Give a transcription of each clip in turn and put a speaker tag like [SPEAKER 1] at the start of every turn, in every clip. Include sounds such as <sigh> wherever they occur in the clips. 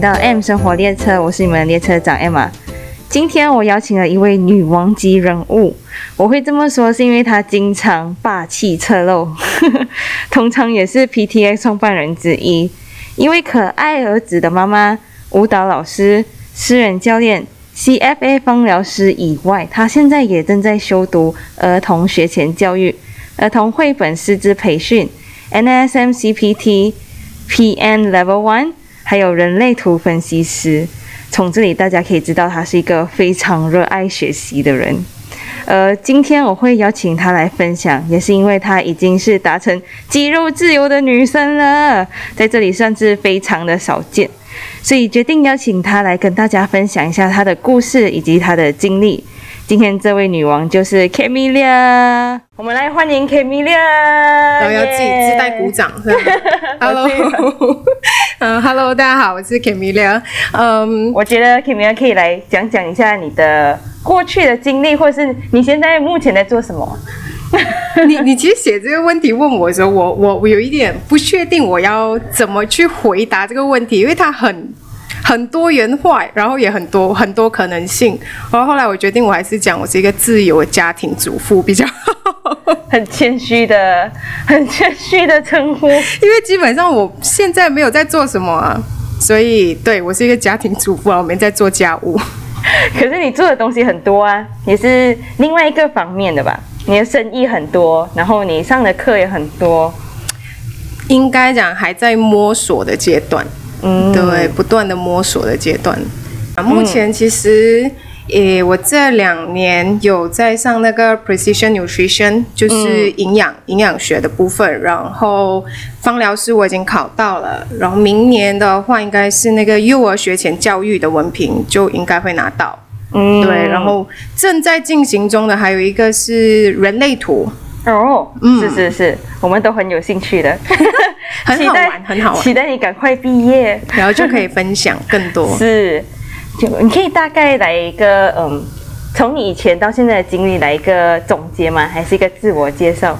[SPEAKER 1] 到 M 生活列车，我是你们的列车长 Emma。今天我邀请了一位女王级人物，我会这么说是因为她经常霸气侧漏，<laughs> 通常也是 PTA 创办人之一。一位可爱儿子的妈妈，舞蹈老师、私人教练、CFA 芳疗师以外，她现在也正在修读儿童学前教育、儿童绘本师资培训、NSM CPT、PN Level One，还有人类图分析师。从这里大家可以知道，她是一个非常热爱学习的人。呃，今天我会邀请她来分享，也是因为她已经是达成肌肉自由的女生了，在这里算是非常的少见，所以决定邀请她来跟大家分享一下她的故事以及她的经历。今天这位女王就是 Camelia，我们来欢迎 Camelia，
[SPEAKER 2] 然后要自己自带鼓掌是吧？Hello，<laughs> <laughs> 嗯，Hello，大家好，我是 Kamila。嗯，
[SPEAKER 1] 我觉得 Kamila 可以来讲讲一下你的过去的经历，或是你现在目前在做什么。
[SPEAKER 2] 你你其实写这个问题问我的时候，我我我有一点不确定我要怎么去回答这个问题，因为它很很多元化，然后也很多很多可能性。然后后来我决定，我还是讲我是一个自由的家庭主妇比较好，
[SPEAKER 1] 很谦虚的、很谦虚的称呼。<laughs>
[SPEAKER 2] 因为基本上我现在没有在做什么啊，所以对我是一个家庭主妇啊，我没在做家务。
[SPEAKER 1] 可是你做的东西很多啊，也是另外一个方面的吧？你的生意很多，然后你上的课也很多，
[SPEAKER 2] 应该讲还在摸索的阶段，嗯，对，不断的摸索的阶段。啊，目前其实，诶，我这两年有在上那个 Precision Nutrition，就是营养营养学的部分，然后芳疗师我已经考到了，然后明年的话应该是那个幼儿学前教育的文凭就应该会拿到。嗯，对，然后正在进行中的还有一个是人类图，
[SPEAKER 1] 哦，嗯，是是是，我们都很有兴趣的，
[SPEAKER 2] 很好玩，<laughs> 很好玩，
[SPEAKER 1] 期待你赶快毕业，
[SPEAKER 2] 然后就可以分享更多。<laughs>
[SPEAKER 1] 是，就你可以大概来一个，嗯，从你以前到现在的经历来一个总结吗？还是一个自我介绍？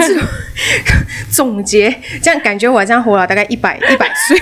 [SPEAKER 2] 自 <laughs> 总结，这样感觉我好像活了大概一百一百岁。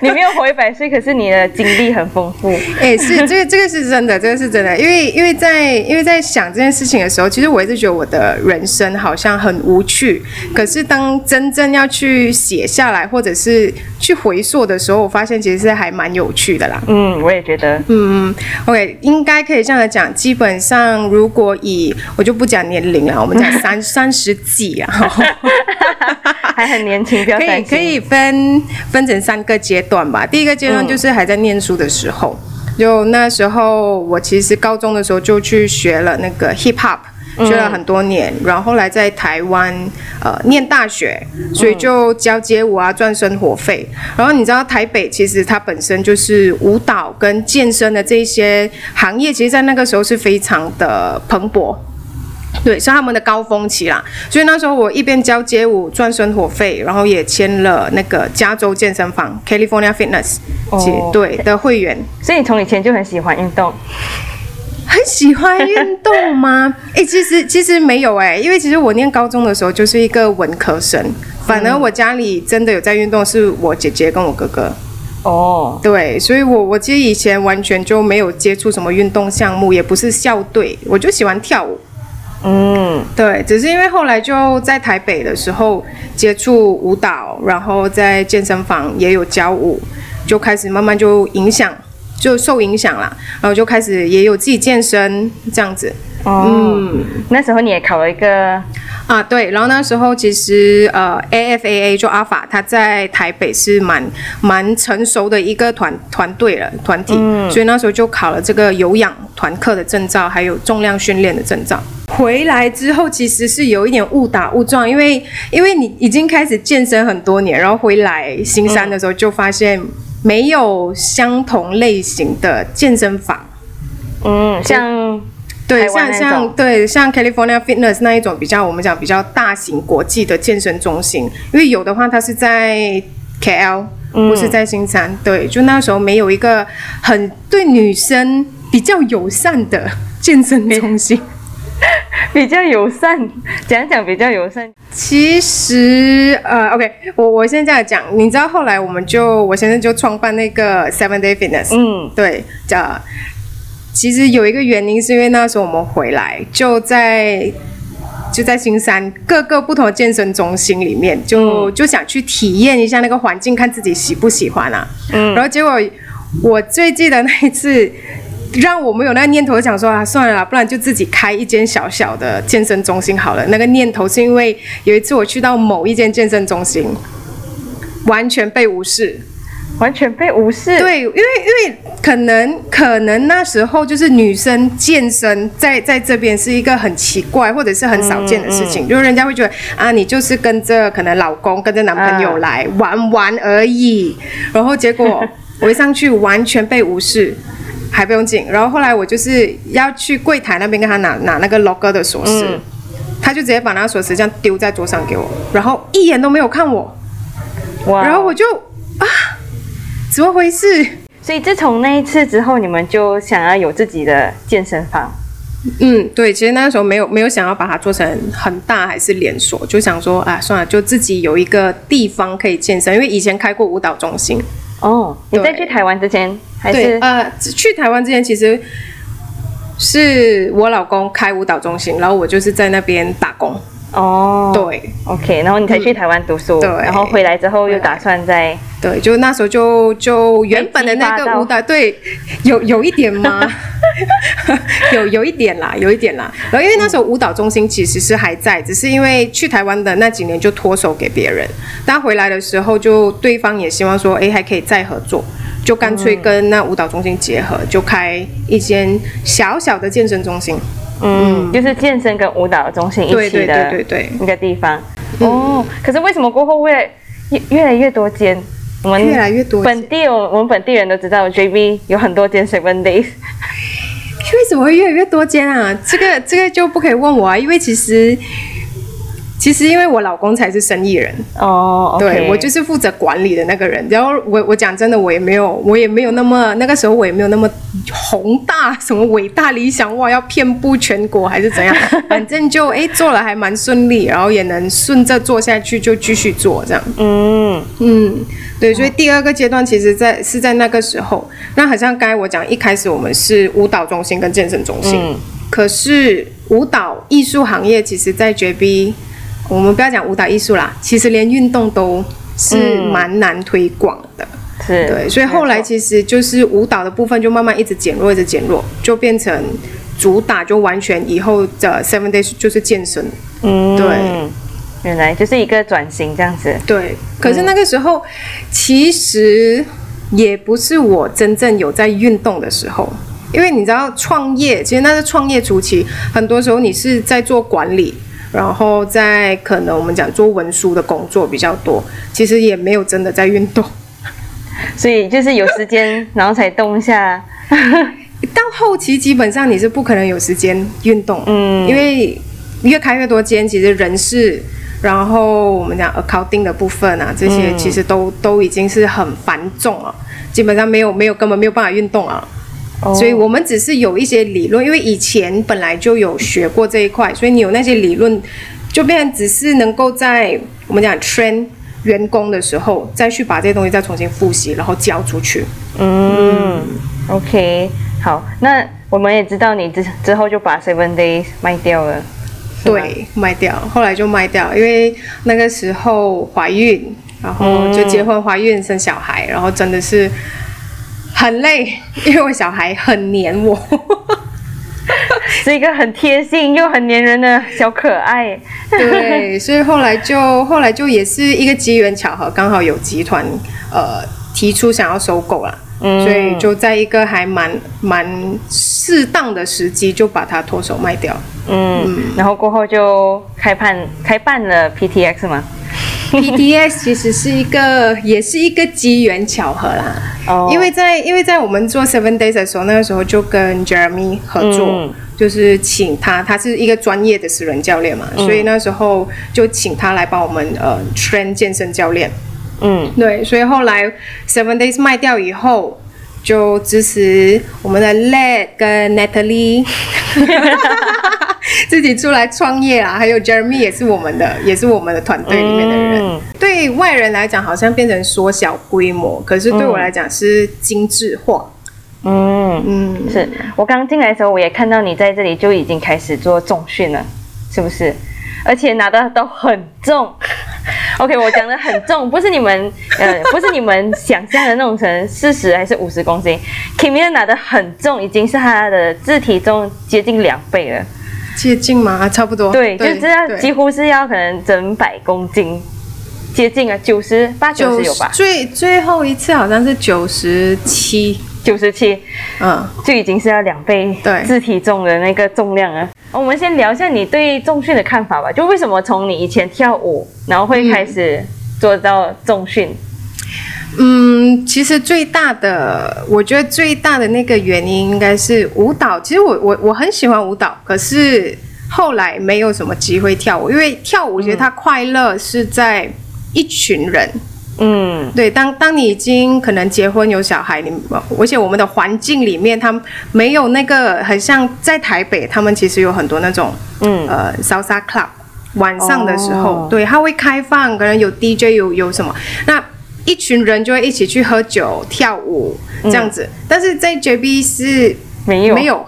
[SPEAKER 1] 你没有活一百岁，可是你的经历很丰富。<laughs>
[SPEAKER 2] 哎，是这个，这个是真的，这个是真的。因为，因为在，因为在想这件事情的时候，其实我一直觉得我的人生好像很无趣。可是，当真正要去写下来，或者是去回溯的时候，我发现其实是还蛮有趣的啦。
[SPEAKER 1] 嗯，我也觉得。
[SPEAKER 2] 嗯，OK，应该可以这样讲。基本上，如果以我就不讲年龄了，我们讲三 <laughs> 三十几啊，<laughs>
[SPEAKER 1] 还很年轻，不要。
[SPEAKER 2] 可以可以分分成三个阶段吧。第一个阶段就是还在念书的时候，就那时候我其实高中的时候就去学了那个 hip hop，学了很多年，然后后来在台湾呃念大学，所以就教街舞啊赚生活费。然后你知道台北其实它本身就是舞蹈跟健身的这一些行业，其实在那个时候是非常的蓬勃。对，是他们的高峰期啦，所以那时候我一边教街舞赚生活费，然后也签了那个加州健身房 California Fitness，对的会员。
[SPEAKER 1] 所以你从以前就很喜欢运动，
[SPEAKER 2] 很喜欢运动吗？<laughs> 哎，其实其实没有哎，因为其实我念高中的时候就是一个文科生，反而我家里真的有在运动是我姐姐跟我哥哥。哦，对，所以我我其实以前完全就没有接触什么运动项目，也不是校队，我就喜欢跳舞。嗯，对，只是因为后来就在台北的时候接触舞蹈，然后在健身房也有教舞，就开始慢慢就影响，就受影响了，然后就开始也有自己健身这样子。
[SPEAKER 1] 嗯，那时候你也考了一个
[SPEAKER 2] 啊，对，然后那时候其实呃，AFAA 就阿法，他在台北是蛮蛮成熟的一个团团队了团体，所以那时候就考了这个有氧团课的证照，还有重量训练的证照。回来之后其实是有一点误打误撞，因为因为你已经开始健身很多年，然后回来新山的时候就发现没有相同类型的健身房，
[SPEAKER 1] 嗯，像。
[SPEAKER 2] 对，像像对像 California Fitness 那一种比较，我们讲比较大型国际的健身中心，因为有的话它是在 KL，不是在新山。对，就那时候没有一个很对女生比较友善的健身中心。<laughs>
[SPEAKER 1] 比较友善，讲讲比较友善。
[SPEAKER 2] 其实呃，OK，我我现在这样讲，你知道后来我们就我现在就创办那个 Seven Day Fitness，
[SPEAKER 1] 嗯，
[SPEAKER 2] 对，叫其实有一个原因是因为那时候我们回来就在就在新山各个不同的健身中心里面，就、就想去体验一下那个环境，看自己喜不喜欢啊。
[SPEAKER 1] 嗯
[SPEAKER 2] 然后结果我最记得那一次。让我们有那个念头，想说啊，算了啦，不然就自己开一间小小的健身中心好了。那个念头是因为有一次我去到某一间健身中心，完全被无视。
[SPEAKER 1] 完全被无视。，
[SPEAKER 2] 对，因为因为可能可能那时候就是女生健身在在这边是一个很奇怪或者是很少见的事情，就是人家会觉得啊，你就是跟着可能老公跟着男朋友来、玩玩而已，然后结果我一上去完全被无视。还不用紧，然后后来我就是要去柜台那边跟他拿拿那个 logo 的锁匙，
[SPEAKER 1] 嗯
[SPEAKER 2] 他就直接把那个锁匙这样丢在桌上给我，然后一眼都没有看我，
[SPEAKER 1] 哇！
[SPEAKER 2] 然后我就啊，怎么回事？
[SPEAKER 1] 所以自从那一次之后，你们就想要有自己的健身房。
[SPEAKER 2] 嗯，对，其实那时候没有没有想要把它做成很大还是连锁，就想说啊，算了，就自己有一个地方可以健身，因为以前开过舞蹈中心。
[SPEAKER 1] 哦，你在去台湾之前还
[SPEAKER 2] 对，
[SPEAKER 1] 是
[SPEAKER 2] 呃，去台湾之前其实是我老公开舞蹈中心，然后我就是在那边打工。
[SPEAKER 1] 哦，
[SPEAKER 2] 对
[SPEAKER 1] ，OK，然后你才去台湾读书，
[SPEAKER 2] 对
[SPEAKER 1] 然后回来之后又打算在
[SPEAKER 2] 对，就那时候就就原本的那个舞蹈，对，有有一点吗？<laughs> 有有一点啦，有一点啦。然后因为那时候舞蹈中心其实是还在，只是因为去台湾的那几年就脱手给别人，但回来的时候就对方也希望说，哎，还可以再合作，就干脆跟那舞蹈中心结合，就开一间小小的健身中心。
[SPEAKER 1] 嗯，就是健身跟舞蹈中心一起的
[SPEAKER 2] 对对对，
[SPEAKER 1] 一个地方。哦，可是为什么过后会越越来越多间？我们
[SPEAKER 2] 越来越多间
[SPEAKER 1] 本地我我们本地人都知道，JB 有很多间 Seven Days。<laughs>
[SPEAKER 2] 为什么会越来越多间啊？这个这个就不可以问我啊，因为其实其实因为我老公才是生意人，
[SPEAKER 1] 哦
[SPEAKER 2] 对我就是负责管理的那个人。然后我我讲真的，我也没有我也没有那么那个时候我也没有那么宏大什么伟大理想哇，要遍布全国还是怎样，<laughs> 反正就哎做了还蛮顺利，然后也能顺着做下去，就继续做这样。
[SPEAKER 1] 嗯
[SPEAKER 2] 嗯，对，所以第二个阶段其实在是在那个时候。那好像刚才我讲，一开始我们是舞蹈中心跟健身中心，
[SPEAKER 1] 嗯
[SPEAKER 2] 可是舞蹈艺术行业其实，在 JB，我们不要讲舞蹈艺术啦，其实连运动都是
[SPEAKER 1] 嗯
[SPEAKER 2] 蛮难推广的。
[SPEAKER 1] 是，
[SPEAKER 2] 对，所以后来其实就是舞蹈的部分就慢慢一直减弱，一直减弱，就变成主打就完全以后的 Seven Days 就是健身。
[SPEAKER 1] 嗯
[SPEAKER 2] 对，
[SPEAKER 1] 原来就是一个转型这样子。
[SPEAKER 2] 对，可是那个时候、其实也不是我真正有在运动的时候，因为你知道创业，其实那是创业初期，很多时候你是在做管理。然后在可能我们讲做文书的工作比较多，其实也没有真的在运动。
[SPEAKER 1] 所以就是有时间，然后才动一下。<laughs>
[SPEAKER 2] 到后期基本上你是不可能有时间运动，
[SPEAKER 1] 嗯
[SPEAKER 2] 因为越开越多间，其实人事，然后我们讲 accounting 的部分啊，这些
[SPEAKER 1] 嗯
[SPEAKER 2] 其实都、都已经是很繁重了，基本上没有没有根本没有办法运动啊。
[SPEAKER 1] 哦
[SPEAKER 2] 所以我们只是有一些理论，因为以前本来就有学过这一块，所以你有那些理论，就变成只是能够在我们讲 train 员工的时候，再去把这些东西再重新复习，然后教出去。
[SPEAKER 1] 嗯，OK，好，那我们也知道你之之后就把 Seven Days 卖掉了。
[SPEAKER 2] 对，卖掉，后来就卖掉，因为那个时候怀孕，然后就结婚、怀孕、生小孩，然后真的是很累，因为我小孩很黏我。<laughs>
[SPEAKER 1] 是一个很贴心又很黏人的小可爱。
[SPEAKER 2] 对，<laughs> 所以后来就后来就也是一个机缘巧合，刚好有集团呃提出想要收购了。
[SPEAKER 1] 嗯
[SPEAKER 2] 所以就在一个还蛮蛮适当的时机，就把它脱手卖掉。
[SPEAKER 1] 嗯，然后过后就开办开办了 PTX 嘛。
[SPEAKER 2] PTS 其实是一个，也是一个机缘巧合啦。
[SPEAKER 1] 哦。
[SPEAKER 2] 因为在因为在我们做 Seven Days 的时候，那个时候就跟 Jeremy 合作，
[SPEAKER 1] 嗯。
[SPEAKER 2] 就是请他，他是一个专业的私人教练嘛，
[SPEAKER 1] 嗯。
[SPEAKER 2] 所以那时候就请他来帮我们呃 train 健身教练。
[SPEAKER 1] 嗯。
[SPEAKER 2] 对，所以后来 Seven Days 卖掉以后，就支持我们的 Led 跟 Natalie，<laughs> <laughs> 自己出来创业啊，还有 Jeremy 也是我们的，也是我们的团队里面的人。
[SPEAKER 1] 嗯
[SPEAKER 2] 对外人来讲，好像变成缩小规模，可是对我来讲是精致化。
[SPEAKER 1] 嗯，
[SPEAKER 2] 嗯，
[SPEAKER 1] 是我刚进来的时候，我也看到你在这里就已经开始做重训了，是不是？而且拿的都很重。<laughs> OK，我讲的很重，不是你们呃，不是你们想象的那种成四十还是五十公斤。Kimi 拿的很重，已经是他的自体重接近两倍了。
[SPEAKER 2] 接近吗？差不多。
[SPEAKER 1] 对，就这样，几乎是要可能整百公斤，接近啊，九十八九十有吧？
[SPEAKER 2] 最最后一次好像是九十七。
[SPEAKER 1] 九十七，
[SPEAKER 2] 嗯，
[SPEAKER 1] 就已经是要两倍
[SPEAKER 2] 对
[SPEAKER 1] 自体重的那个重量啊。我们先聊一下你对重训的看法吧。就为什么从你以前跳舞，然后会开始做到重训？
[SPEAKER 2] 嗯，其实最大的，我觉得最大的那个原因应该是舞蹈。其实我我我很喜欢舞蹈，可是后来没有什么机会跳舞，因为跳舞我觉得它快乐是在一群人。
[SPEAKER 1] 嗯。
[SPEAKER 2] 对，当当你已经可能结婚有小孩，你而且我们的环境里面，他们没有那个很像在台北，他们其实有很多那种
[SPEAKER 1] 嗯。
[SPEAKER 2] 呃 salsa club，晚上的时候，
[SPEAKER 1] 哦。
[SPEAKER 2] 对，它会开放，可能有 DJ 有有什么，那一群人就会一起去喝酒跳舞这样子。但是在 JB 是
[SPEAKER 1] 没有。
[SPEAKER 2] 没有，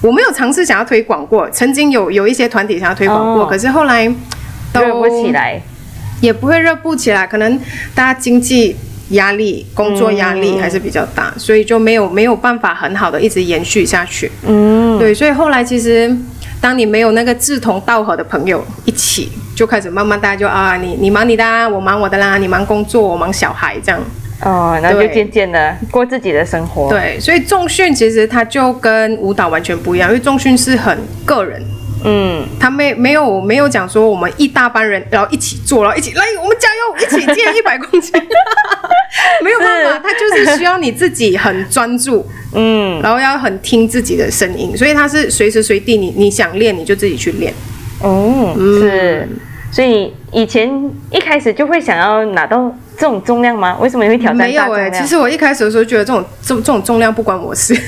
[SPEAKER 2] 我没有尝试想要推广过，曾经有有一些团体想要推广过，
[SPEAKER 1] 哦。
[SPEAKER 2] 可是后来都
[SPEAKER 1] 热不起来。
[SPEAKER 2] 也不会热不起来，可能大家经济压力、工作压力
[SPEAKER 1] 嗯。
[SPEAKER 2] 还是比较大，所以就没有没有办法很好的一直延续下去。
[SPEAKER 1] 嗯，
[SPEAKER 2] 对，所以后来其实，当你没有那个志同道合的朋友一起，就开始慢慢大家就啊，你你忙你的啦，我忙我的啦，你忙工作，我忙小孩这样。
[SPEAKER 1] 哦，然后就
[SPEAKER 2] 对
[SPEAKER 1] 渐渐的过自己的生活。，
[SPEAKER 2] 对，所以重训其实它就跟舞蹈完全不一样，因为重训是很个人。
[SPEAKER 1] 嗯，
[SPEAKER 2] 他没没有没有讲说我们一大班人然后一起做，然后一起来我们加油，一起减一百公斤，<laughs> 没有办法，他就是需要你自己很专注，
[SPEAKER 1] 嗯，
[SPEAKER 2] 然后要很听自己的声音，所以他是随时随地你你想练你就自己去练。
[SPEAKER 1] 哦，
[SPEAKER 2] 嗯
[SPEAKER 1] 是，所以以前一开始就会想要拿到这种重量吗？为什么你会挑战
[SPEAKER 2] 没有哎？其实我一开始的时候觉得这种这这种重量不关我事，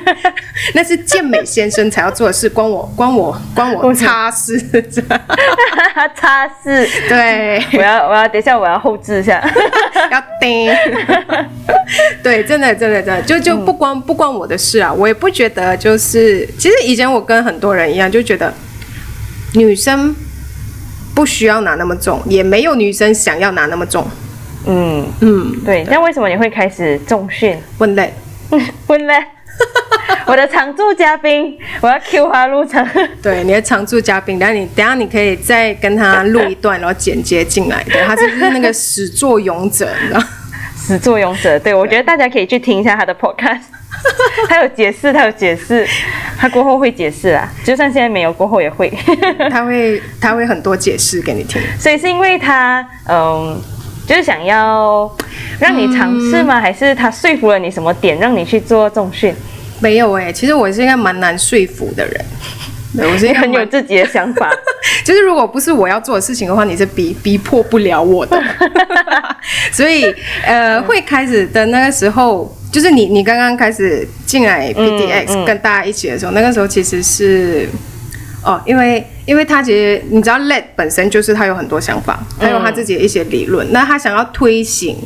[SPEAKER 2] <laughs> 那是健美先生才要做的事，关我关我关我擦事。<laughs>
[SPEAKER 1] 擦拭，
[SPEAKER 2] 对，
[SPEAKER 1] 我要我要等一下我要后置一下。<laughs>
[SPEAKER 2] 要叮。对，真的，真的，真的，就就不关、不关我的事啊！我也不觉得，就是其实以前我跟很多人一样，就觉得女生不需要拿那么重，也没有女生想要拿那么重。
[SPEAKER 1] 嗯，
[SPEAKER 2] 嗯，
[SPEAKER 1] 对。那为什么你会开始重训？
[SPEAKER 2] 问累。<laughs>
[SPEAKER 1] 问嘞，<laughs> 我的常驻嘉宾，我要 Q 他入场。<laughs>
[SPEAKER 2] 对，你的常驻嘉宾，等下你等下你可以再跟他录一段，然后剪接进来。对，他就是那个始作俑者，你知道。
[SPEAKER 1] 始作俑者，对我觉得大家可以去听一下他的 podcast，<laughs> 他有解释，他有解释，他过后会解释啊，就算现在没有，过后也会。<laughs>
[SPEAKER 2] 他会他会很多解释给你听。<laughs>
[SPEAKER 1] 所以是因为他，嗯，就是想要让你尝试吗？还是他说服了你什么点，让你去做重训？
[SPEAKER 2] 没有哎、其实我是一个蛮难说服的人。对，我是一个
[SPEAKER 1] 很有自己的想法。
[SPEAKER 2] 就是如果不是我要做的事情的话，你是逼逼迫不了我的。所以呃，会开始的那个时候，就是你你刚刚开始进来 PDX、
[SPEAKER 1] 嗯
[SPEAKER 2] 跟大家一起的时候，那个时候其实是。哦，因为因为他其实你知道，LED 本身就是他有很多想法，他有他自己的一些理论，那他想要推行，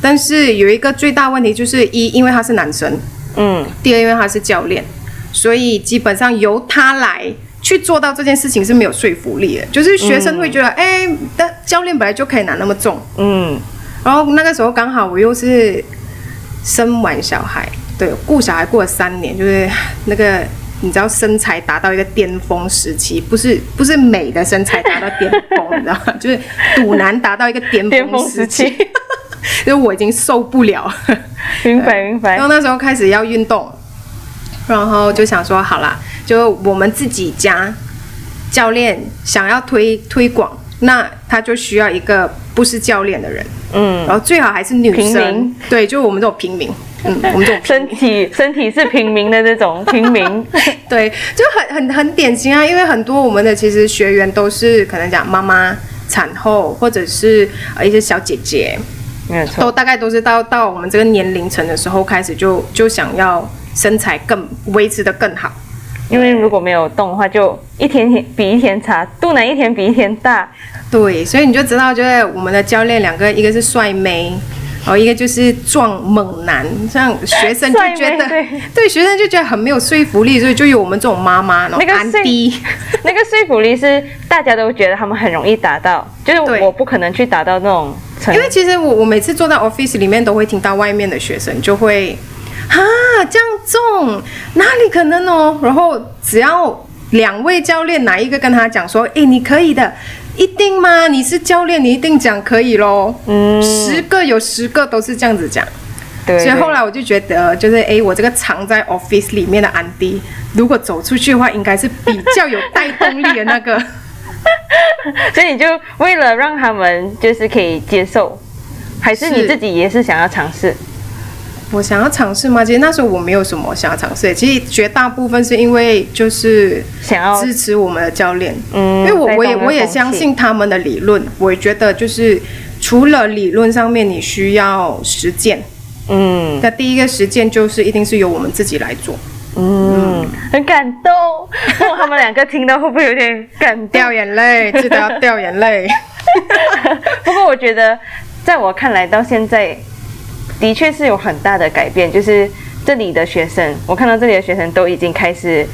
[SPEAKER 2] 但是有一个最大问题就是一，因为他是男生，
[SPEAKER 1] 嗯
[SPEAKER 2] 第二，因为他是教练，所以基本上由他来去做到这件事情是没有说服力的。就是学生会觉得，哎、但教练本来就可以拿那么重，
[SPEAKER 1] 嗯
[SPEAKER 2] 然后那个时候刚好我又是生完小孩，对，顾小孩过了三年，就是那个。你知道身材达到一个巅峰时期，不是不是美的身材达到巅峰，你知道吗？就是肚腩达到一个巅
[SPEAKER 1] 巅峰
[SPEAKER 2] 峰时
[SPEAKER 1] 时期
[SPEAKER 2] 期，就是我已经受不了。
[SPEAKER 1] 明白明白
[SPEAKER 2] 然后。那时候开始要运动，然后就想说好啦，就我们自己家教练想要推推广，那他就需要一个不是教练的人，
[SPEAKER 1] 嗯，
[SPEAKER 2] 然后最好还是女生，对，就我们这种平民，嗯，<laughs> 我们这种
[SPEAKER 1] 身体身体是平民的这种 <laughs> 平民。
[SPEAKER 2] 对，就很很很典型啊，因为很多我们的其实学员都是可能讲妈妈、产后，或者是呃一些小姐姐，
[SPEAKER 1] 没错。
[SPEAKER 2] 都大概都是到到我们这个年龄层的时候开始就就想要身材更维持的更好，
[SPEAKER 1] 因为如果没有动的话，就一天天比一天差，肚腩一天比一天大。
[SPEAKER 2] 对，所以你就知道，就是我们的教练两个，一个是帅妹，然后一个就是壮猛男，像学生就觉得，对。学生就觉得很没有说服力，所以就有我们这种妈妈，那个安迪，<laughs>
[SPEAKER 1] 那个说服力是大家都觉得他们很容易达到，就是我不可能去达到那种，
[SPEAKER 2] 因为其实我我每次坐在 office 里面都会听到外面的学生就会，啊这样重哪里可能哦，然后只要两位教练哪一个跟他讲说，哎你可以的。一定吗？你是教练，你一定讲可以喽。嗯，十个有十个都是这样子讲。对。所以后来我就觉得，就是哎，我这个藏在 office 里面的安迪，如果走出去的话，应该是比较有带动力的那个。<laughs>
[SPEAKER 1] 所以你就为了让他们就是可以接受，还是你自己也是想要尝试？
[SPEAKER 2] 我想要尝试吗？其实那时候我没有什么想要尝试。其实绝大部分是因为就是
[SPEAKER 1] 想要
[SPEAKER 2] 支持我们的教练，嗯，因为我我也我也相信他们的理论。我也觉得就是除了理论上面，你需要实践，嗯，那第一个实践就是一定是由我们自己来做，
[SPEAKER 1] 嗯，很感动。他们两个听到会不会有点感
[SPEAKER 2] 掉眼泪？记得要掉眼泪。<laughs>
[SPEAKER 1] 不过我觉得，在我看来到现在。的确是有很大的改变，就是这里的学生，我看到这里的学生都已经开始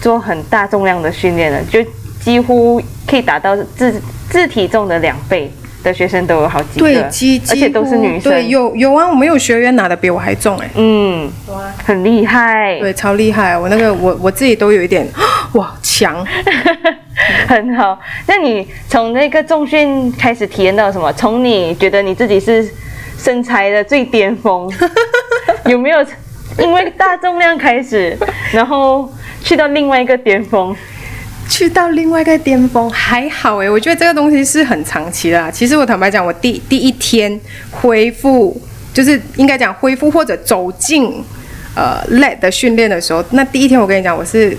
[SPEAKER 1] 做很大重量的训练了，就几乎可以达到自自体重的两倍的学生都有好几个，
[SPEAKER 2] 对，
[SPEAKER 1] 而且都是女生，
[SPEAKER 2] 对，有有啊，我们有学员拿的比我还重哎，
[SPEAKER 1] 嗯，很厉害，
[SPEAKER 2] 对，超厉害，我那个我我自己都有一点 <gasps> 哇强，<laughs>
[SPEAKER 1] 很好。那你从那个重训开始体验到什么？从你觉得你自己是。身材的最巅峰 <laughs> 有没有？因为大重量开始，然后去到另外一个巅峰，
[SPEAKER 2] 去到另外一个巅峰还好诶，我觉得这个东西是很长期的。其实我坦白讲，我第第一天恢复，就是应该讲恢复或者走进呃 let 的训练的时候，那第一天我跟你讲，我是。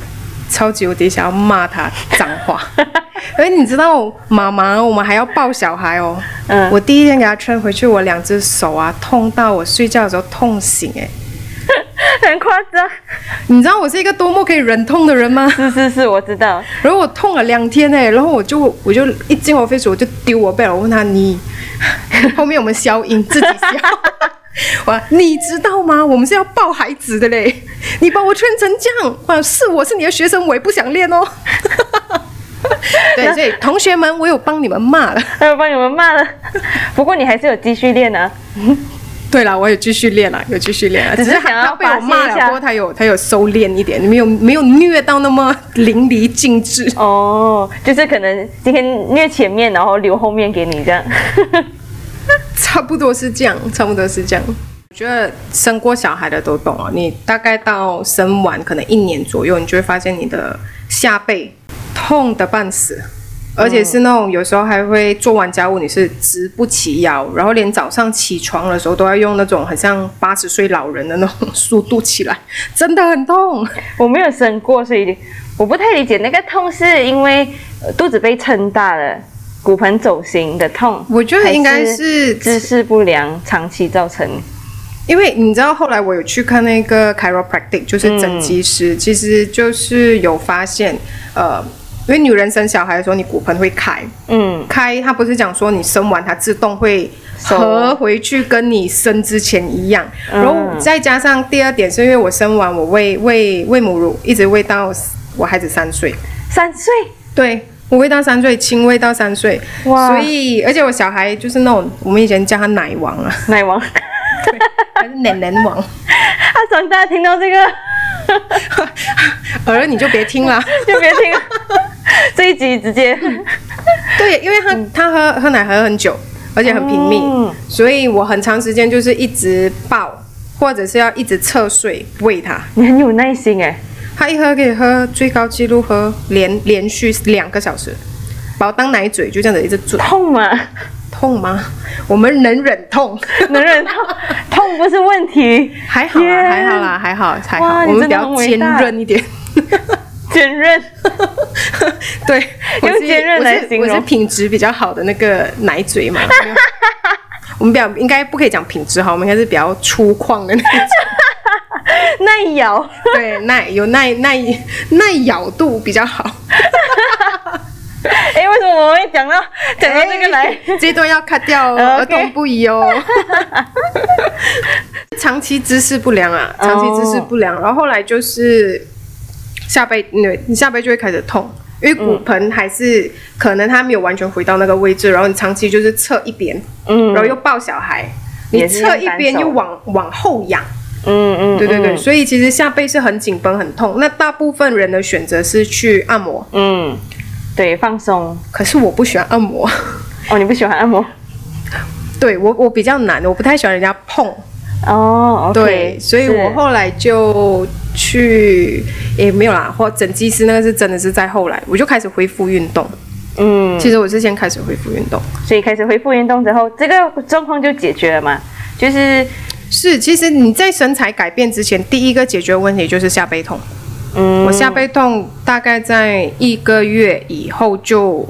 [SPEAKER 2] 超级无敌想要骂他脏话，<laughs> <laughs> 哎，你知道妈妈，我们还要抱小孩哦。嗯，我第一天给他穿回去，我两只手啊痛到我睡觉的时候痛醒，哎，<laughs>
[SPEAKER 1] 很夸张。
[SPEAKER 2] 你知道我是一个多么可以忍痛的人吗？
[SPEAKER 1] 是是是，我知道。
[SPEAKER 2] 然后我痛了两天哎，然后我就我就一进我 face 我就丢我背了，我问他你 <laughs> 后面我们消音自己消。哇，你知道吗？我们是要抱孩子的嘞！你把我穿成这样，哇，是我是你的学生，我也不想练哦。对，所以同学们，我有帮你们骂了，<laughs>
[SPEAKER 1] 我有帮你们骂了。不过你还是有继续练呢。
[SPEAKER 2] 对了，我也继续练了，有继续练了，
[SPEAKER 1] 只是想要
[SPEAKER 2] 被我骂了，不过他有他有收敛一点，没有没有虐到那么淋漓尽致。
[SPEAKER 1] 哦，就是可能今天虐前面，然后留后面给你这样。<laughs> <laughs>
[SPEAKER 2] 差不多是这样，差不多是这样。我觉得生过小孩的都懂啊，你大概到生完可能一年左右，你就会发现你的下背痛的半死，而且是那种有时候还会做完家务你是直不起腰，然后连早上起床的时候都要用那种很像八十岁老人的那种速度起来，真的很痛。<laughs>
[SPEAKER 1] 我没有生过，所以我不太理解那个痛是因为肚子被撑大了。骨盆走形的痛，
[SPEAKER 2] 我觉得应该是
[SPEAKER 1] 姿势不良长期造成。
[SPEAKER 2] 因为你知道，后来我有去看那个 chiropractic，就是整脊师，其实就是有发现，呃，因为女人生小孩的时候，你骨盆会开，嗯，开，它不是讲说你生完它自动会合回去，跟你生之前一样。然后再加上第二点，是因为我生完我喂喂喂母乳，一直喂到我孩子三岁，
[SPEAKER 1] 三岁，
[SPEAKER 2] 对。我喂到三岁，亲喂到三岁，所以而且我小孩就是那种我们以前叫他奶王啊，
[SPEAKER 1] 奶王，<laughs>
[SPEAKER 2] 还是奶奶王。<laughs>
[SPEAKER 1] 他长大听到这个，<laughs>
[SPEAKER 2] 儿你就别听了，<laughs>
[SPEAKER 1] 就别听了。这一集直接，
[SPEAKER 2] 对，因为他他喝喝奶喝很久，而且很频密，所以我很长时间就是一直抱，或者是要一直侧睡喂他。
[SPEAKER 1] 你很有耐心哎。
[SPEAKER 2] 他一喝可以喝最高纪录喝连连续两个小时，把我当奶嘴就这样子一直嘴。
[SPEAKER 1] 痛吗？
[SPEAKER 2] 痛吗？我们能忍痛，<laughs>
[SPEAKER 1] 能忍痛，痛不是问题。
[SPEAKER 2] 还好啦，还好啦，还好，还好。我们比较坚韧一点，<laughs>
[SPEAKER 1] 坚韧。<laughs>
[SPEAKER 2] 对，
[SPEAKER 1] 用坚韧来形容。
[SPEAKER 2] 我是品质比较好的那个奶嘴嘛。我们比较应该不可以讲品质好，我们应该是比较粗犷的那种。
[SPEAKER 1] 耐咬，
[SPEAKER 2] 对，耐有耐耐耐咬度比较好。
[SPEAKER 1] 哎，为什么我们会讲到讲到这个来？
[SPEAKER 2] 这段要 cut 掉哦，<laughs> 儿童不宜哦。<laughs> 长期姿势不良啊，长期姿势不良，然后后来就是下背，对，你下背就会开始痛，因为骨盆还是可能它没有完全回到那个位置，然后你长期就是侧一边，嗯，然后又抱小孩，你侧一边又往往后仰，嗯嗯，对对对，所以其实下背是很紧绷很痛。那大部分人的选择是去按摩，嗯。
[SPEAKER 1] 对，放松。
[SPEAKER 2] 可是我不喜欢按摩。<laughs>
[SPEAKER 1] 哦，你不喜欢按摩？
[SPEAKER 2] 对我，我比较难，我不太喜欢人家碰。
[SPEAKER 1] 哦，
[SPEAKER 2] 对，所以我后来就去，也没有啦，或整肌师那个是真的是在后来，我就开始恢复运动。嗯，其实我是先开始恢复运动，
[SPEAKER 1] 所以开始恢复运动之后，这个状况就解决了嘛？就是
[SPEAKER 2] 是，其实你在身材改变之前，第一个解决问题就是下背痛。嗯，我下背痛大概在一个月以后就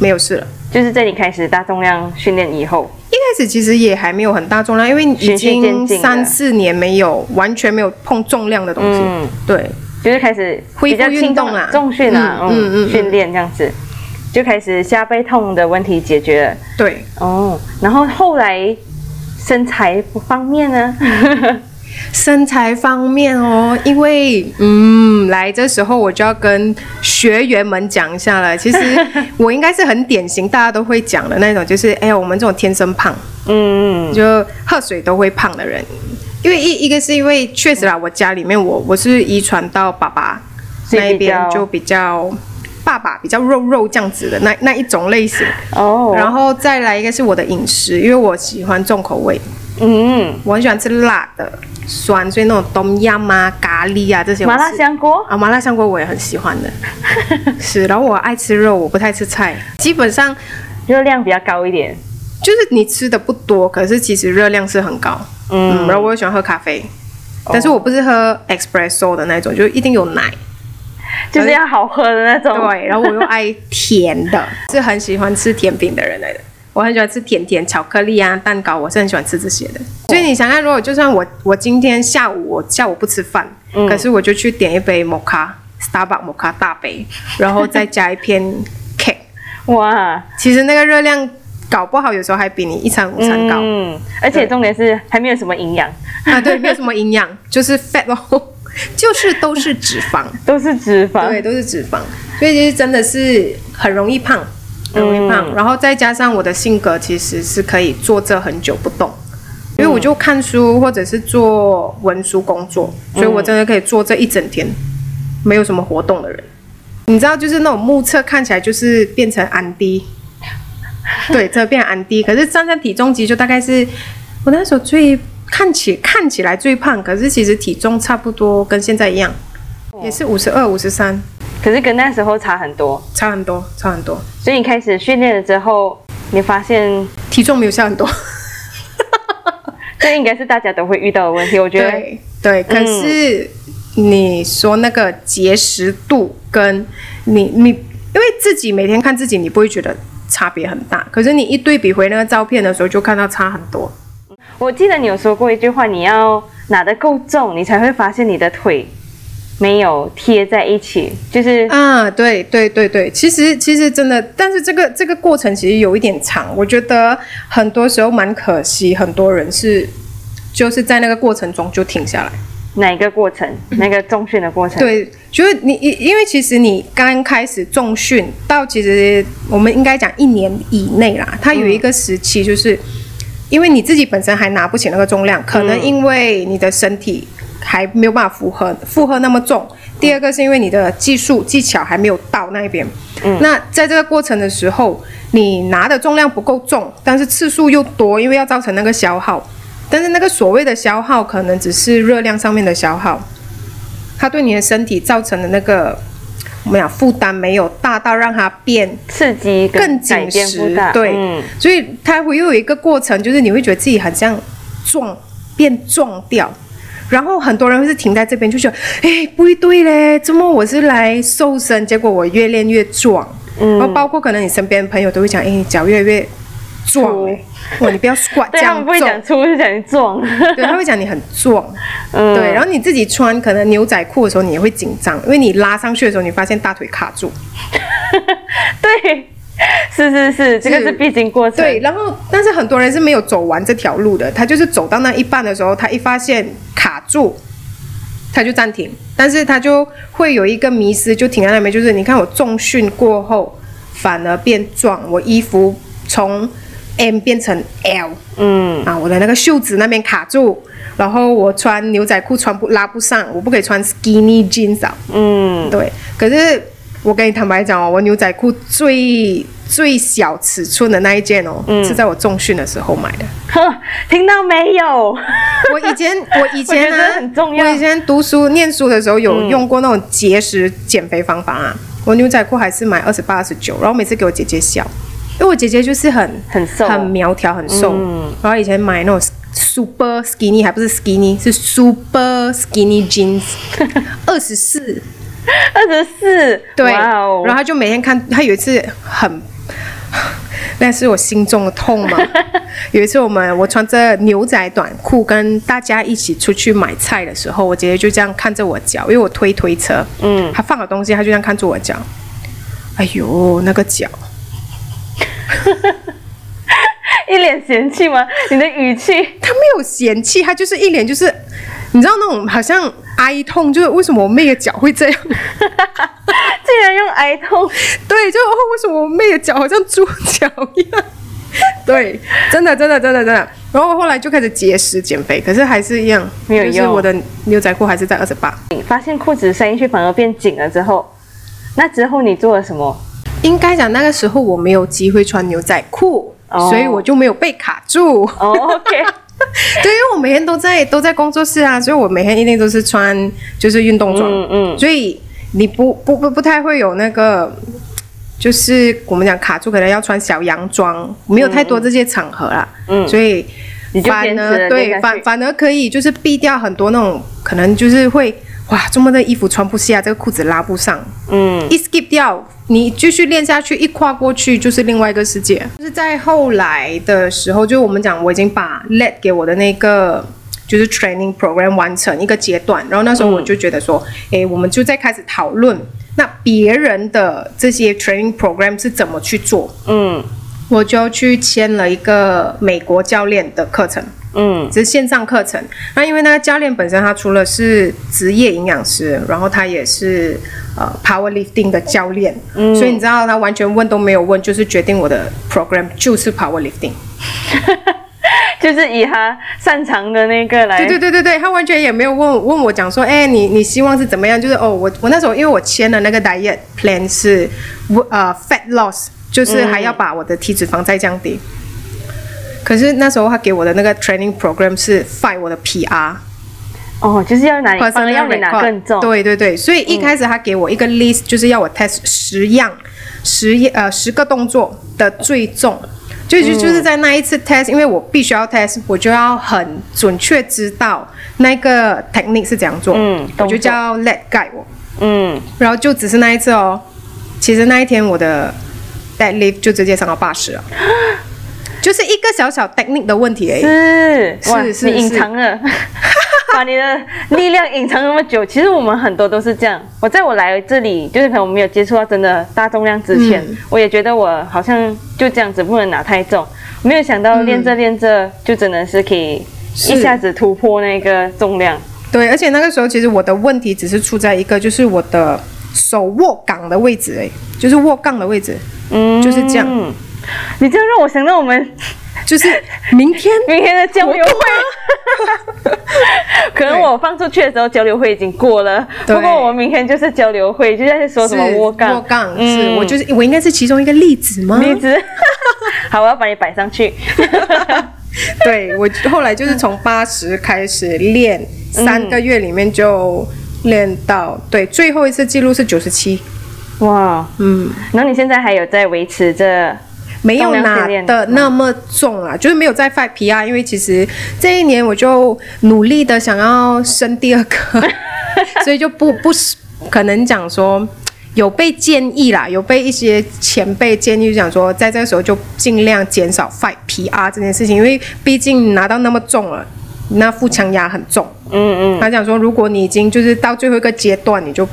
[SPEAKER 2] 没有事了，
[SPEAKER 1] 就是在你开始大重量训练以后。
[SPEAKER 2] 一开始其实也还没有很大重量，因为已经三四年没有完全没有碰重量的东西。嗯，对，
[SPEAKER 1] 就是开始
[SPEAKER 2] 恢复运动啊，
[SPEAKER 1] 重训啊，嗯嗯，训练这样子，就开始下背痛的问题解决了。
[SPEAKER 2] 对，
[SPEAKER 1] 哦，然后后来身材不方面呢？
[SPEAKER 2] 身材方面哦，因为嗯，来这时候我就要跟学员们讲一下了。其实 <laughs> 我应该是很典型，大家都会讲的那种，就是哎呀，我们这种天生胖，嗯，就喝水都会胖的人。因为一一个是因为确实啦，我家里面我我是遗传到爸爸那一边就比较爸爸比较肉肉这样子的那那一种类型哦。然后再来一个是我的饮食，因为我喜欢重口味，嗯，我很喜欢吃辣的。酸，所以那种冬阴啊、咖喱啊这些，
[SPEAKER 1] 麻辣香锅
[SPEAKER 2] 啊，麻辣香锅我也很喜欢的。<laughs> 是，然后我爱吃肉，我不太吃菜，基本上
[SPEAKER 1] 热量比较高一点。
[SPEAKER 2] 就是你吃的不多，可是其实热量是很高。嗯，然后我又喜欢喝咖啡，但是我不是喝 espresso 的那种，就一定有奶，
[SPEAKER 1] 就是要好喝的那种。
[SPEAKER 2] 对，然后我又爱甜的，是很喜欢吃甜品的人来的。我很喜欢吃甜甜巧克力啊，蛋糕，我是很喜欢吃这些的。所以你想想，如果就算我我今天下午我下午不吃饭，可是我就去点一杯摩卡，Starbucks 摩卡大杯，然后再加一片 cake，哇，其实那个热量搞不好有时候还比你一餐午餐高。嗯，
[SPEAKER 1] 而且重点是还没有什么营养。
[SPEAKER 2] 啊，对，没有什么营养，<laughs> 就是 fat 哦，就是都是脂肪，
[SPEAKER 1] 都是脂肪，
[SPEAKER 2] 对，都是脂肪，所以其实真的是很容易胖。容易胖，然后再加上我的性格，其实是可以坐这很久不动，因为我就看书或者是做文书工作，所以我真的可以坐这一整天，没有什么活动的人。你知道，就是那种目测看起来就是变成安迪，<laughs> 对，这变安迪。可是站在体重机就大概是我那时候最看起看起来最胖，可是其实体重差不多跟现在一样，也是五十二、五十三。
[SPEAKER 1] 可是跟那时候差很多，
[SPEAKER 2] 差很多，差很多。
[SPEAKER 1] 所以你开始训练了之后，你发现
[SPEAKER 2] 体重没有下很多，<laughs>
[SPEAKER 1] 这应该是大家都会遇到的问题。我觉得
[SPEAKER 2] 对，对。可是你说那个节食度跟你你，因为自己每天看自己，你不会觉得差别很大。可是你一对比回那个照片的时候，就看到差很多。
[SPEAKER 1] 我记得你有说过一句话，你要拿得够重，你才会发现你的腿。没有贴在一起，就是
[SPEAKER 2] 啊，对对对对，其实其实真的，但是这个这个过程其实有一点长，我觉得很多时候蛮可惜，很多人是就是在那个过程中就停下来。
[SPEAKER 1] 哪一个过程？<clears throat> 那个重训的过程？
[SPEAKER 2] 对，就是你因因为其实你刚开始重训到其实我们应该讲一年以内啦，它有一个时期，就是因为你自己本身还拿不起那个重量，可能因为你的身体。还没有办法负荷负荷那么重。第二个是因为你的技术技巧还没有到那边。嗯。那在这个过程的时候，你拿的重量不够重，但是次数又多，因为要造成那个消耗。但是那个所谓的消耗，可能只是热量上面的消耗，它对你的身体造成的那个我们讲负担没有大到让它变
[SPEAKER 1] 刺激
[SPEAKER 2] 更紧实。对。嗯。所以它会又有一个过程，就是你会觉得自己很像壮变壮掉。然后很多人会是停在这边，就觉得，哎，不对嘞，怎么我是来瘦身，结果我越练越壮。嗯。然后包括可能你身边的朋友都会讲，哎，脚越来越壮、哇，你不要 squat 这 <laughs>
[SPEAKER 1] 对他们不会讲粗，是讲壮。<laughs>
[SPEAKER 2] 对，他会讲你很壮，<laughs>
[SPEAKER 1] 嗯，
[SPEAKER 2] 对，然后你自己穿可能牛仔裤的时候，你也会紧张，因为你拉上去的时候，你发现大腿卡住，
[SPEAKER 1] 对，<laughs> 是是是，这个是必经过程。
[SPEAKER 2] 对，，然后但是很多人是没有走完这条路的，他就是走到那一半的时候，他一发现卡住，他就暂停，但是他就会有一个迷失，就停在那边，就是你看我重训过后反而变壮，我衣服从 M 变成 L
[SPEAKER 1] 嗯，
[SPEAKER 2] 啊，我的那个袖子那边卡住。然后我穿牛仔裤穿不拉不上，我不可以穿 skinny jeans 啊。
[SPEAKER 1] 嗯，
[SPEAKER 2] 对，可是我跟你坦白讲哦，我牛仔裤最最小尺寸的那一件哦，
[SPEAKER 1] 嗯
[SPEAKER 2] 是在我重训的时候买的。<laughs>
[SPEAKER 1] 呵，听到没有？
[SPEAKER 2] 我以前 <laughs> 我以前呢、
[SPEAKER 1] 我
[SPEAKER 2] 以前读书念书的时候有用过那种节食减肥方法啊。我牛仔裤还是买二十八、二十九，然后每次给我姐姐笑，因为我姐姐就是很
[SPEAKER 1] 很瘦
[SPEAKER 2] 很苗条、很瘦。
[SPEAKER 1] 嗯
[SPEAKER 2] 然后以前买那种 super skinny，还不是 skinny，是 super skinny jeans，<laughs> 二十四。<laughs>
[SPEAKER 1] 二十四，
[SPEAKER 2] 对，然后他就每天看，他有一次很，<laughs> 那是我心中的痛嘛。<laughs> 有一次我们我穿着牛仔短裤跟大家一起出去买菜的时候，我姐姐就这样看着我脚，因为我推推车，
[SPEAKER 1] 嗯，
[SPEAKER 2] 她放了东西，她就这样看着我脚。哎呦，那个脚，
[SPEAKER 1] 一脸嫌弃吗？你的语气，
[SPEAKER 2] 她没有嫌弃，她就是一脸就是，你知道那种好像哀痛，就是为什么我妹的脚会这样？
[SPEAKER 1] 竟然用哀痛，
[SPEAKER 2] 对，就哦，为什么我妹的脚好像猪脚一样？对，真的，真的，真的，真的。然后后来就开始节食减肥，可是还是一样，
[SPEAKER 1] 没有用
[SPEAKER 2] 就是我的牛仔裤还是在二十八。
[SPEAKER 1] 你发现裤子塞进去反而变紧了之后，那之后你做了什么？
[SPEAKER 2] 应该讲那个时候我没有机会穿牛仔裤，
[SPEAKER 1] 哦
[SPEAKER 2] 所以我就没有被卡住。
[SPEAKER 1] 哦，OK，<laughs>
[SPEAKER 2] 对，因为我每天都在都在工作室啊，所以我每天一定都是穿就是运动装，
[SPEAKER 1] 嗯嗯。
[SPEAKER 2] 所以你不不不不太会有那个。就是我们讲卡住，可能要穿小洋装，没有太多这些场合啦，
[SPEAKER 1] 嗯
[SPEAKER 2] 所以反而对反反而可以就是避掉很多那种可能就是会哇，这么的衣服穿不下，这个裤子拉不上，
[SPEAKER 1] 嗯。
[SPEAKER 2] 一 skip 掉，你继续练下去，一跨过去就是另外一个世界。就是在后来的时候，就我们讲我已经把 let 给我的那个。就是 training program 完成一个阶段，然后那时候我就觉得说，诶，我们就在开始讨论，那别人的这些 training program 是怎么去做，
[SPEAKER 1] 嗯。
[SPEAKER 2] 我就去签了一个美国教练的课程，
[SPEAKER 1] 嗯
[SPEAKER 2] 只是线上课程。那因为那个教练本身他除了是职业营养师，然后他也是呃 powerlifting 的教练，
[SPEAKER 1] 嗯
[SPEAKER 2] 所以你知道他完全问都没有问，就是决定我的 program 就是 powerlifting。<laughs>
[SPEAKER 1] 就是以他擅长的那个来，
[SPEAKER 2] 对对对对对，他完全也没有问问我讲说，哎，你你希望是怎么样？就是哦，我我那时候因为我签的那个 diet plan 是呃 fat loss，就是还要把我的体脂肪再降低。可是那时候他给我的那个 training program 是 fight 我的 PR，
[SPEAKER 1] 哦，就是要拿你，反而
[SPEAKER 2] personal
[SPEAKER 1] 要你拿
[SPEAKER 2] record
[SPEAKER 1] 更重，
[SPEAKER 2] 对对对，所以一开始他给我一个 list，、就是要我 test 十样，十页呃十个动作的最重。就就就是在那一次 test，因为我必须要 test，我就要很准确知道那个 technique 是怎样做，
[SPEAKER 1] 嗯
[SPEAKER 2] 我就叫 let guide 我，
[SPEAKER 1] 嗯，
[SPEAKER 2] 然后就只是那一次哦，其实那一天我的 deadlift 就直接上到八十了，<gasps> <gasps> 就是一个小小 technique 的问题而已。
[SPEAKER 1] 是哇
[SPEAKER 2] 是是
[SPEAKER 1] 你隐藏了，<laughs> 把你的力量隐藏那么久。其实我们很多都是这样。我在我来这里，就是可能我没有接触到真的大重量之前，
[SPEAKER 2] 嗯
[SPEAKER 1] 我也觉得我好像就这样子不能拿太重，没有想到练着练着就真的是可以一下子突破那个重量。
[SPEAKER 2] 对，而且那个时候其实我的问题只是出在一个，就是我的手握杠的位置，哎，就是握杠的位置，
[SPEAKER 1] 嗯，
[SPEAKER 2] 就是这样。
[SPEAKER 1] 你这样让我想到我们
[SPEAKER 2] 就是明天 <laughs>
[SPEAKER 1] 明天的交流会，<laughs> 可能我放出去的时候交流会已经过了，不过我们明天就是交流会，就在说什么
[SPEAKER 2] 是
[SPEAKER 1] 握杠，
[SPEAKER 2] 握杠
[SPEAKER 1] 嗯。
[SPEAKER 2] 是我就是我应该是其中一个例子吗？
[SPEAKER 1] 例子。<laughs> 好，我要把你摆上去。
[SPEAKER 2] 对我后来就是从八十开始练，三个月里面就练到对最后一次记录是九十七，
[SPEAKER 1] 哇，
[SPEAKER 2] 嗯，
[SPEAKER 1] 然后你现在还有在维持着，
[SPEAKER 2] 没有拿的那么重啦，就是没有在 fight PR，因为其实这一年我就努力的想要生第二个，<laughs> 所以就不不是可能讲说。有被建议啦，有被一些前辈建议，就讲说，在这个时候就尽量减少 fight PR 这件事情，因为毕竟拿到那么重了，那腹腔压很重。
[SPEAKER 1] 嗯嗯，
[SPEAKER 2] 他讲说，如果你已经就是到最后一个阶段，你就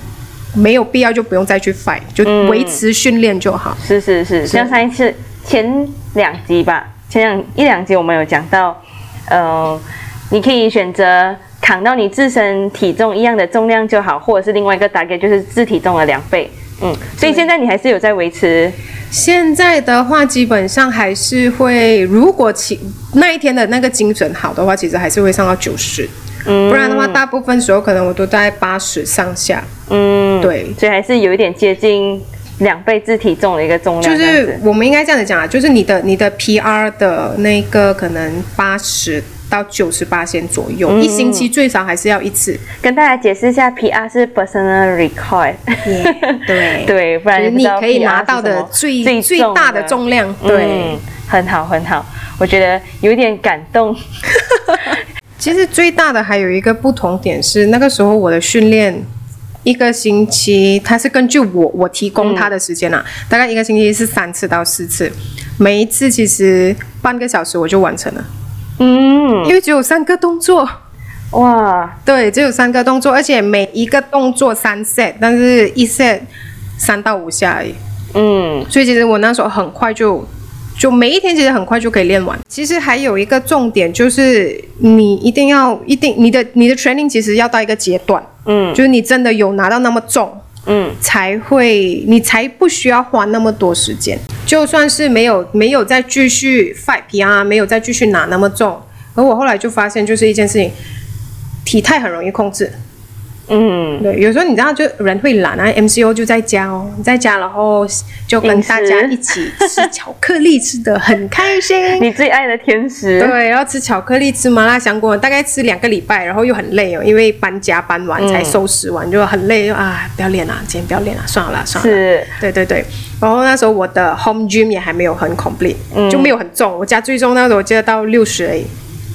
[SPEAKER 2] 没有必要就不用再去 fight，就维持训练就好。
[SPEAKER 1] 是是是，像上一次前两集吧，前两一两集我们有讲到，呃，你可以选择扛到你自身体重一样的重量就好，或者是另外一个大概就是自体重的两倍。嗯，所以现在你还是有在维持。
[SPEAKER 2] 现在的话，基本上还是会，如果其那一天的那个精准好的话，其实还是会上到九十。
[SPEAKER 1] 嗯
[SPEAKER 2] 不然的话，大部分时候可能我都在八十上下。
[SPEAKER 1] 嗯，
[SPEAKER 2] 对
[SPEAKER 1] 所以还是有一点接近两倍自体重的一个重量
[SPEAKER 2] 就是我们应该这样子讲啊，就是你的你的 PR 的那个可能八十到九十八先左右，
[SPEAKER 1] 嗯
[SPEAKER 2] 一星期最少还是要一次。
[SPEAKER 1] 跟大家解释一下，PR 是 personal record，
[SPEAKER 2] 对 <laughs>
[SPEAKER 1] 对，不然
[SPEAKER 2] 你可以拿到的最
[SPEAKER 1] 最
[SPEAKER 2] 大的重量。对，
[SPEAKER 1] 嗯，很好很好，我觉得有点感动。<laughs>
[SPEAKER 2] 其实最大的还有一个不同点是，那个时候我的训练一个星期，他是根据我我提供他的时间啊，大概一个星期是三次到四次，每一次其实半个小时我就完成了，
[SPEAKER 1] 嗯，
[SPEAKER 2] 因为只有三个动作。
[SPEAKER 1] 哇，
[SPEAKER 2] 对，只有三个动作，而且每一个动作三 set，但是一 set 三到五下而已。
[SPEAKER 1] 嗯
[SPEAKER 2] 所以其实我那时候很快就就每一天其实很快就可以练完。其实还有一个重点就是你一定要一定你的你的 training 其实要到一个阶段，
[SPEAKER 1] 嗯
[SPEAKER 2] 就是你真的有拿到那么重。
[SPEAKER 1] 嗯
[SPEAKER 2] 才会，你才不需要花那么多时间。就算是没有没有再继续 fight PR，没有再继续拿那么重，而我后来就发现，就是一件事情，体态很容易控制。
[SPEAKER 1] 嗯，
[SPEAKER 2] 对，有时候你知道，就人会懒啊，MCO 就在家哦，在家然后就跟大家一起吃巧克力，吃的很开心。<laughs>
[SPEAKER 1] 你最爱的甜食，
[SPEAKER 2] 对，然后吃巧克力，吃麻辣香锅，大概吃两个礼拜，然后又很累哦，因为搬家搬完才收拾完，就很累，就啊不要练了，今天不要练了，算了啦，算了。啦。
[SPEAKER 1] 是，
[SPEAKER 2] 对对对，然后那时候我的 home gym 也还没有很 complete，、
[SPEAKER 1] 嗯。
[SPEAKER 2] 就没有很重，我家最重那时候我记得到六十而已，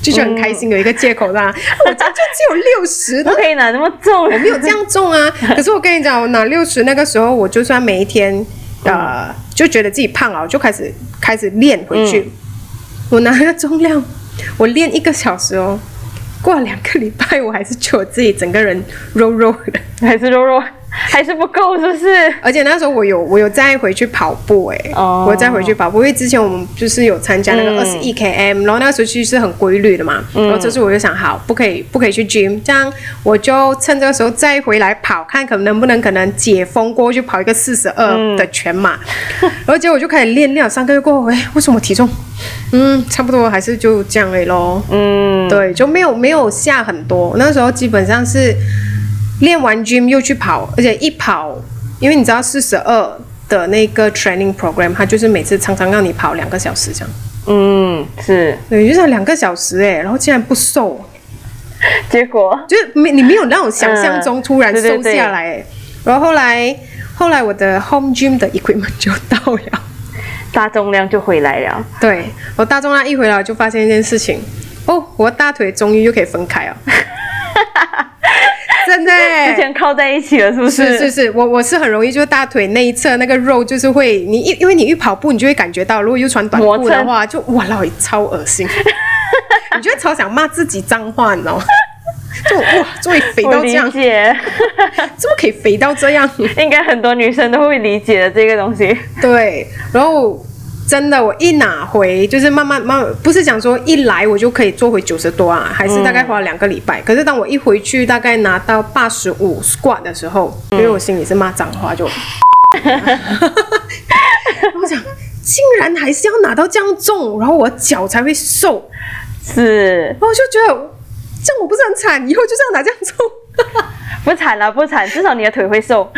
[SPEAKER 2] 就是很开心，有一个借口啦，<laughs> 我家就只有六十
[SPEAKER 1] 不可以拿那么重，
[SPEAKER 2] 我没有这样重啊。<laughs> 可是我跟你讲，我拿六十那个时候，我就算每一天呃就觉得自己胖了，我就开始开始练回去。我拿那个重量，我练一个小时哦，过了两个礼拜，我还是觉得我自己整个人肉肉的。
[SPEAKER 1] 还是肉肉，<laughs> 还是不够，是不是？
[SPEAKER 2] 而且那时候我有我有再回去跑步哎、
[SPEAKER 1] 哦。
[SPEAKER 2] 我再回去跑步，因为之前我们就是有参加那个
[SPEAKER 1] 嗯。
[SPEAKER 2] 二十一 km，、然后那时候其实是很规律的嘛，然后这次我就想好不可以不可以去 gym，这样我就趁这个时候再回来跑，看可能不能可能解封过后去跑一个四十二的全马，然后结果我就开始练练了三个月过后，哎，为什么体重？嗯差不多还是就这样而已咯。
[SPEAKER 1] 嗯，
[SPEAKER 2] 对，就没有没有下很多。那时候基本上是练完 gym 又去跑，而且一跑，因为你知道四十二的那个 training program，它就是每次常常让你跑两个小时这样。
[SPEAKER 1] 嗯，是，
[SPEAKER 2] 对，就是两个小时哎，然后竟然不瘦，
[SPEAKER 1] 结果
[SPEAKER 2] 就是没你没有那种想象中
[SPEAKER 1] 嗯
[SPEAKER 2] 突然瘦
[SPEAKER 1] 对对对
[SPEAKER 2] 下来哎。然后后来后来我的 home gym 的 equipment <laughs> 就到了。
[SPEAKER 1] 大重量就回来了，
[SPEAKER 2] 对我大重量一回来，就发现一件事情，哦，我的大腿终于又可以分开了，<laughs> 真的耶
[SPEAKER 1] 之前靠在一起了，是不
[SPEAKER 2] 是是是是，我我是很容易，就是大腿内侧那个肉就是会，你因因为你一跑步，你就会感觉到，如果又穿短裤的话，就哇老超恶心，<laughs> 你就会超想骂自己脏话，你知道吗？就哇，终于肥到这样，
[SPEAKER 1] 解，<laughs>
[SPEAKER 2] 怎么可以肥到这样？
[SPEAKER 1] 应该很多女生都会理解的这个东西。
[SPEAKER 2] 对，然后真的我一拿回，就是慢慢慢慢，不是讲说一来我就可以做回九十多啊，还是大概花了两个礼拜。可是当我一回去，大概拿到八十五 squat 的时候，因为我心里是骂脏话，就 <laughs> 我想，竟然还是要拿到这样重，然后我脚才会瘦，
[SPEAKER 1] 是
[SPEAKER 2] 然后我就觉得这样我不是很惨，以后就是要拿这样重。<laughs>
[SPEAKER 1] 不惨了，不惨，至少你的腿会瘦。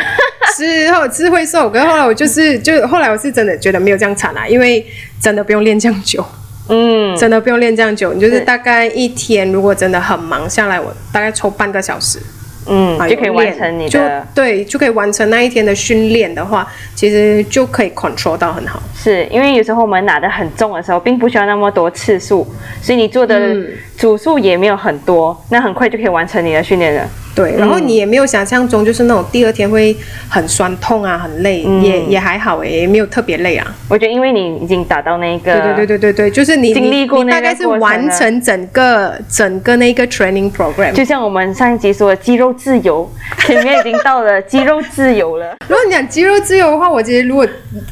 [SPEAKER 2] 是后是会瘦，可是后来我就是就后来我是真的觉得没有这样惨啦、因为真的不用练这样久。
[SPEAKER 1] 嗯，
[SPEAKER 2] 真的不用练这样久，你就是
[SPEAKER 1] 是
[SPEAKER 2] 大概一天，如果真的很忙下来，我大概抽半个小时，
[SPEAKER 1] 嗯，
[SPEAKER 2] 啊
[SPEAKER 1] 就可以完成你
[SPEAKER 2] 就
[SPEAKER 1] 的。
[SPEAKER 2] 对，就可以完成那一天的训练的话，其实就可以 control 到很好。
[SPEAKER 1] 是因为有时候我们拿的很重的时候，并不需要那么多次数，所以你做的
[SPEAKER 2] 嗯
[SPEAKER 1] 组数也没有很多，那很快就可以完成你的训练了。
[SPEAKER 2] 对，然后你也没有想象中就是那种第二天会很酸痛啊，很累，也也还好诶，也没有特别累啊。
[SPEAKER 1] 我觉得因为你已经达到那个，
[SPEAKER 2] 对对对对对对，就是你
[SPEAKER 1] 经历过那个
[SPEAKER 2] 你大概是完成整个整个那个 training program。
[SPEAKER 1] 就像我们上一集说的肌肉自由，前面已经到了肌肉自由了。<laughs>
[SPEAKER 2] 如果你讲肌肉自由的话，我其实如果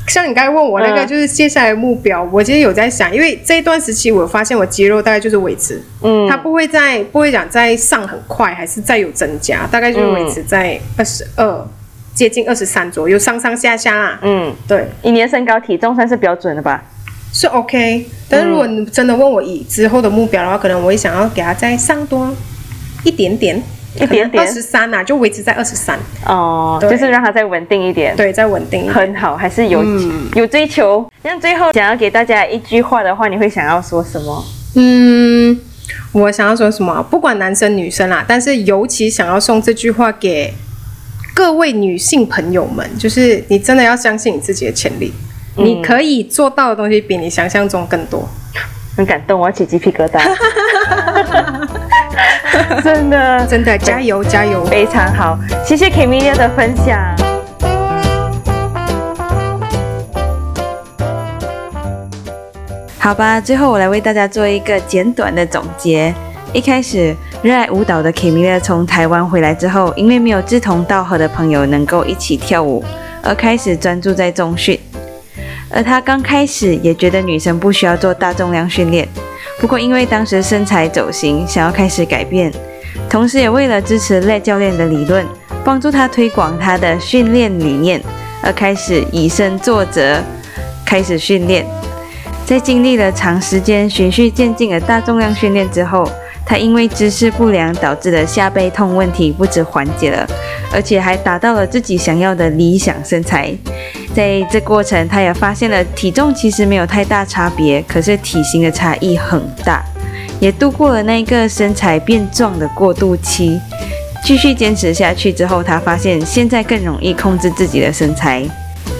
[SPEAKER 2] 像你刚才问我那个，
[SPEAKER 1] 嗯
[SPEAKER 2] 就是接下来的目标，我其实有在想，因为这一段时期我发现我肌肉大概就是维持，
[SPEAKER 1] 嗯
[SPEAKER 2] 它不会再不会讲再上很快，还是再有增大概就是维持在二十二，接近二十三左右，上上下下啦。
[SPEAKER 1] 嗯，
[SPEAKER 2] 对，
[SPEAKER 1] 以你的身高体重算是标准的吧？
[SPEAKER 2] 是 OK。但是如果你真的问我以之后的目标的话，可能我会想要给他再上多一点点，
[SPEAKER 1] 一点点
[SPEAKER 2] 二十三啊，就维持在二十三，
[SPEAKER 1] 哦，就是让它再稳定一点。
[SPEAKER 2] 对，再稳定一点。
[SPEAKER 1] 很好，还是有、有追求。那最后想要给大家一句话的话，你会想要说什么？
[SPEAKER 2] 嗯，我想要说什么？不管男生女生啦，但是尤其想要送这句话给各位女性朋友们，就是你真的要相信你自己的潜力，
[SPEAKER 1] 嗯
[SPEAKER 2] 你可以做到的东西比你想象中更多。
[SPEAKER 1] 很感动，我要起鸡皮疙瘩。<laughs> 真的，
[SPEAKER 2] 真的，加油加油！
[SPEAKER 1] 非常好，谢谢 Kamilia 的分享。好吧，最后我来为大家做一个简短的总结。一开始，热爱舞蹈的 Kamilia 从台湾回来之后，因为没有志同道合的朋友能够一起跳舞，而开始专注在中训。而她刚开始也觉得女生不需要做大重量训练，不过因为当时身材走形，想要开始改变，同时也为了支持赖教练的理论，帮助他推广他的训练理念，而开始以身作则，开始训练。在经历了长时间循序渐进的大重量训练之后，他因为姿势不良导致的下背痛问题不止缓解了，而且还达到了自己想要的理想身材。在这过程，他也发现了体重其实没有太大差别，可是体型的差异很大，也度过了那个身材变壮的过渡期。继续坚持下去之后，他发现现在更容易控制自己的身材。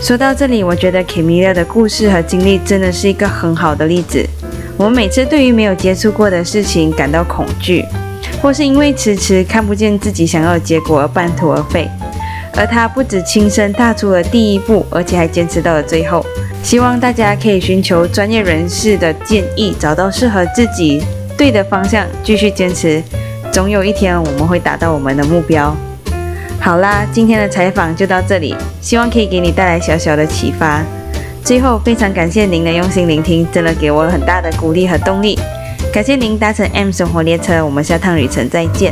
[SPEAKER 1] 说到这里，我觉得 Kamilia 的故事和经历真的是一个很好的例子。我们每次对于没有接触过的事情感到恐惧，或是因为迟迟看不见自己想要的结果而半途而废。而他不止亲身踏出了第一步，而且还坚持到了最后。希望大家可以寻求专业人士的建议，找到适合自己对的方向，继续坚持。总有一天我们会达到我们的目标。好啦，今天的采访就到这里，希望可以给你带来小小的启发。最后，非常感谢您的用心聆听，真的给我很大的鼓励和动力。感谢您搭乘 M 生活列车，我们下趟旅程再见。